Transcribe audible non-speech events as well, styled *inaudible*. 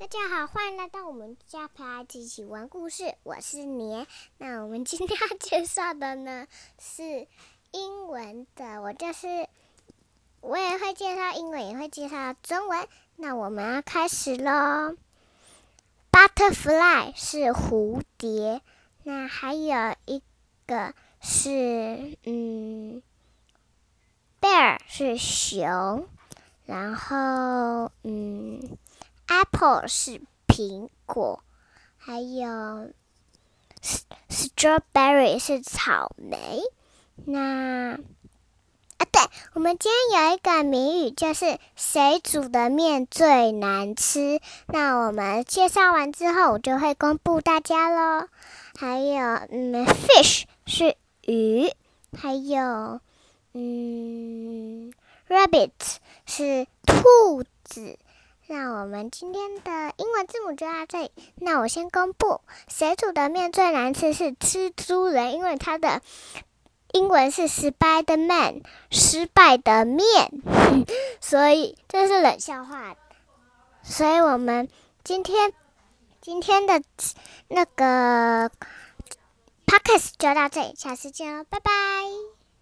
大家好，欢迎来到我们家陪孩子一起玩故事。我是年。那我们今天要介绍的呢 *laughs* 是英文的，我就是我也会介绍英文，也会介绍中文。那我们要开始喽。Butterfly 是蝴蝶，那还有一个是嗯，Bear 是熊，然后嗯。Apple 是苹果，还有 Strawberry 是草莓。那啊，对，我们今天有一个谜语，就是谁煮的面最难吃？那我们介绍完之后，我就会公布大家喽。还有，嗯，Fish 是鱼，还有，嗯，Rabbit 是兔子。那我们今天的英文字母就到这里。那我先公布，谁煮的面最难吃是蜘蛛人，因为他的英文是 Spiderman，失败的面，*laughs* 所以这是冷笑话。所以我们今天今天的那个 podcast 就到这里，下次见喽，拜拜。